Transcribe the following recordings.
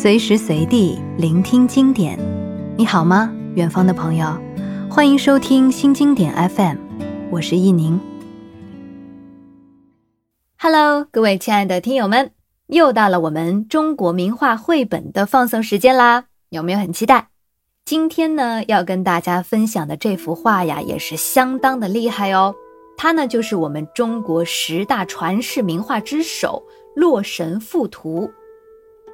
随时随地聆听经典。你好吗，远方的朋友？欢迎收听新经典 FM，我是易宁。Hello，各位亲爱的听友们，又到了我们中国名画绘本的放送时间啦！有没有很期待？今天呢，要跟大家分享的这幅画呀，也是相当的厉害哦。它呢，就是我们中国十大传世名画之首《洛神赋图》。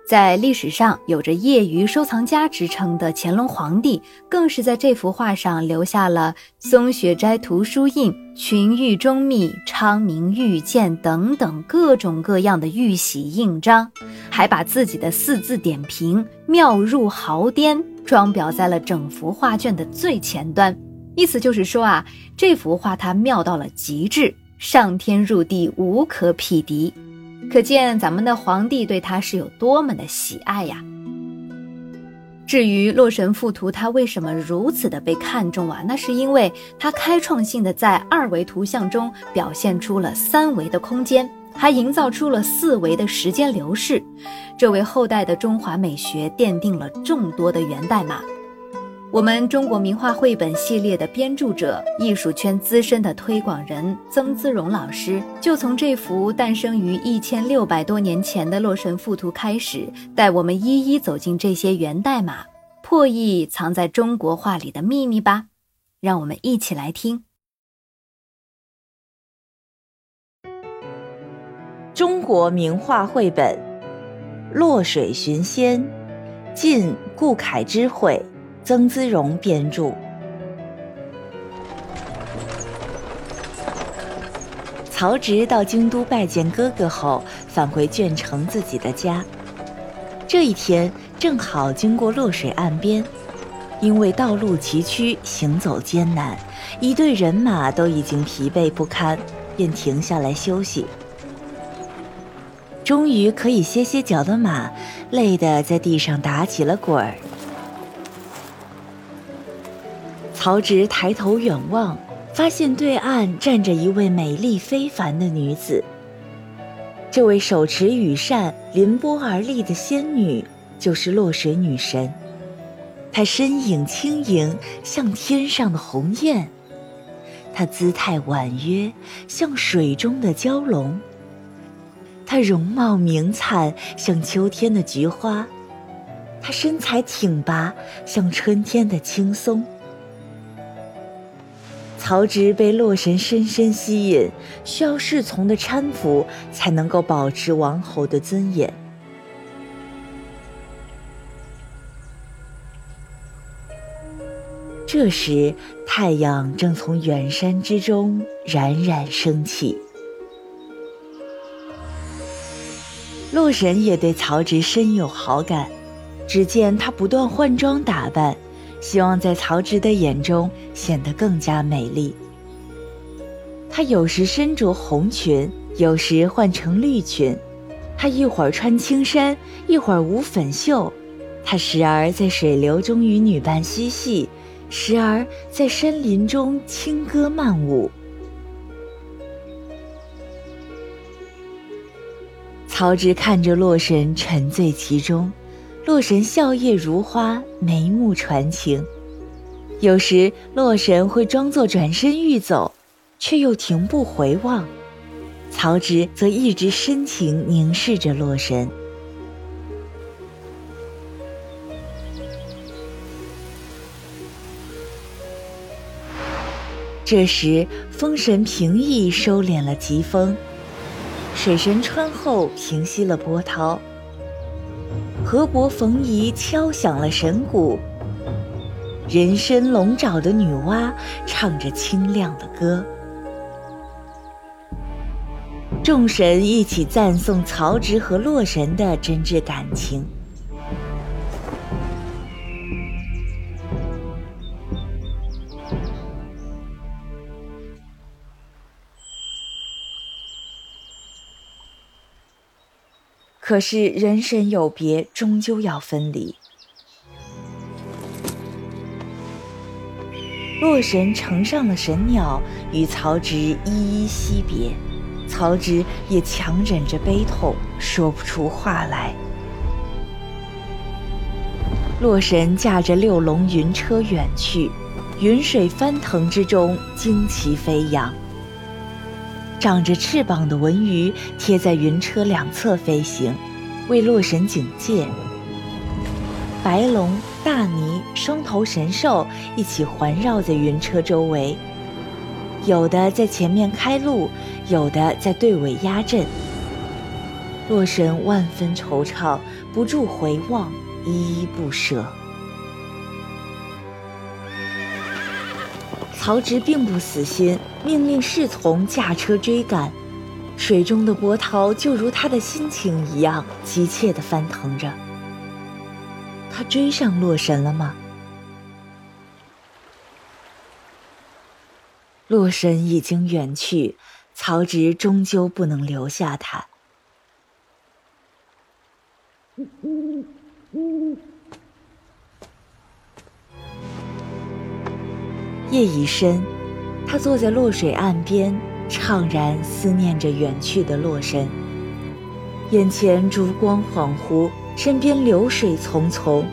在历史上有着业余收藏家之称的乾隆皇帝，更是在这幅画上留下了松雪斋图书印、群玉钟密、昌明玉鉴等等各种各样的玉玺印章，还把自己的四字点评“妙入毫巅”装裱在了整幅画卷的最前端。意思就是说啊，这幅画它妙到了极致，上天入地无可匹敌。可见咱们的皇帝对他是有多么的喜爱呀！至于《洛神赋图》，它为什么如此的被看重啊？那是因为它开创性的在二维图像中表现出了三维的空间，还营造出了四维的时间流逝，这为后代的中华美学奠定了众多的源代码。我们中国名画绘本系列的编著者、艺术圈资深的推广人曾姿荣老师，就从这幅诞生于一千六百多年前的《洛神赋图》开始，带我们一一走进这些源代码，破译藏在中国画里的秘密吧。让我们一起来听《中国名画绘本·洛水寻仙》，晋顾恺之绘。曾姿荣编著。曹植到京都拜见哥哥后，返回鄄城自己的家。这一天正好经过洛水岸边，因为道路崎岖，行走艰难，一队人马都已经疲惫不堪，便停下来休息。终于可以歇歇脚的马，累得在地上打起了滚儿。曹植抬头远望，发现对岸站着一位美丽非凡的女子。这位手持羽扇临波而立的仙女，就是洛水女神。她身影轻盈，像天上的鸿雁；她姿态婉约，像水中的蛟龙；她容貌明灿，像秋天的菊花；她身材挺拔，像春天的青松。曹植被洛神深深吸引，需要侍从的搀扶才能够保持王侯的尊严。这时，太阳正从远山之中冉冉升起。洛神也对曹植深有好感，只见他不断换装打扮。希望在曹植的眼中显得更加美丽。她有时身着红裙，有时换成绿裙；她一会儿穿青衫，一会儿舞粉袖；她时而在水流中与女伴嬉戏，时而在山林中轻歌曼舞。曹植看着洛神，沉醉其中。洛神笑靥如花，眉目传情。有时洛神会装作转身欲走，却又停步回望。曹植则一直深情凝视着洛神。这时风神平易收敛了疾风，水神穿后平息了波涛。河伯冯夷敲响了神鼓，人身龙爪的女娲唱着清亮的歌，众神一起赞颂曹植和洛神的真挚感情。可是人神有别，终究要分离。洛神乘上了神鸟，与曹植依依惜别。曹植也强忍着悲痛，说不出话来。洛神驾着六龙云车远去，云水翻腾之中，旌旗飞扬。长着翅膀的文鱼贴在云车两侧飞行，为洛神警戒。白龙、大鲵、双头神兽一起环绕在云车周围，有的在前面开路，有的在队尾压阵。洛神万分惆怅，不住回望，依依不舍。曹植并不死心，命令侍从驾车追赶，水中的波涛就如他的心情一样急切地翻腾着。他追上洛神了吗？洛神已经远去，曹植终究不能留下他。夜已深，他坐在洛水岸边，怅然思念着远去的洛神。眼前烛光恍惚，身边流水淙淙，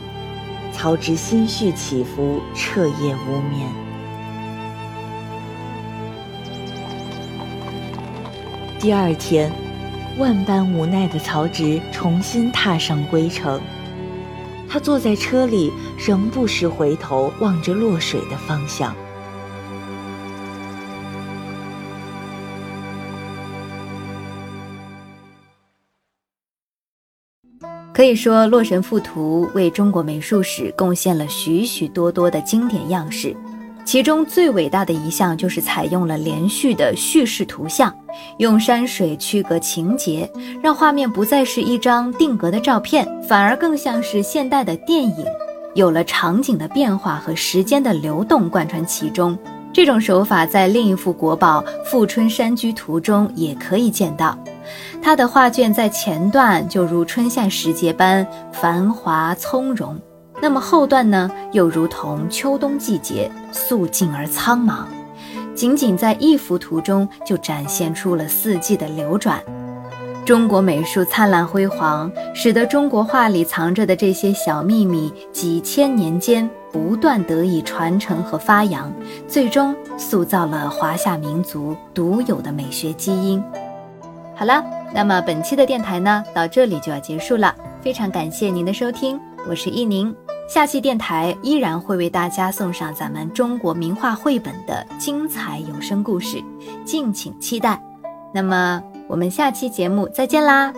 曹植心绪起伏，彻夜无眠。第二天，万般无奈的曹植重新踏上归程。他坐在车里，仍不时回头望着落水的方向。可以说，《洛神赋图》为中国美术史贡献了许许多多的经典样式。其中最伟大的一项就是采用了连续的叙事图像，用山水区隔情节，让画面不再是一张定格的照片，反而更像是现代的电影，有了场景的变化和时间的流动贯穿其中。这种手法在另一幅国宝《富春山居图》中也可以见到。他的画卷在前段就如春夏时节般繁华从容，那么后段呢，又如同秋冬季节肃静而苍茫。仅仅在一幅图中就展现出了四季的流转。中国美术灿烂辉煌，使得中国画里藏着的这些小秘密，几千年间不断得以传承和发扬，最终塑造了华夏民族独有的美学基因。好了，那么本期的电台呢，到这里就要结束了。非常感谢您的收听，我是依宁。下期电台依然会为大家送上咱们中国名画绘本的精彩有声故事，敬请期待。那么我们下期节目再见啦！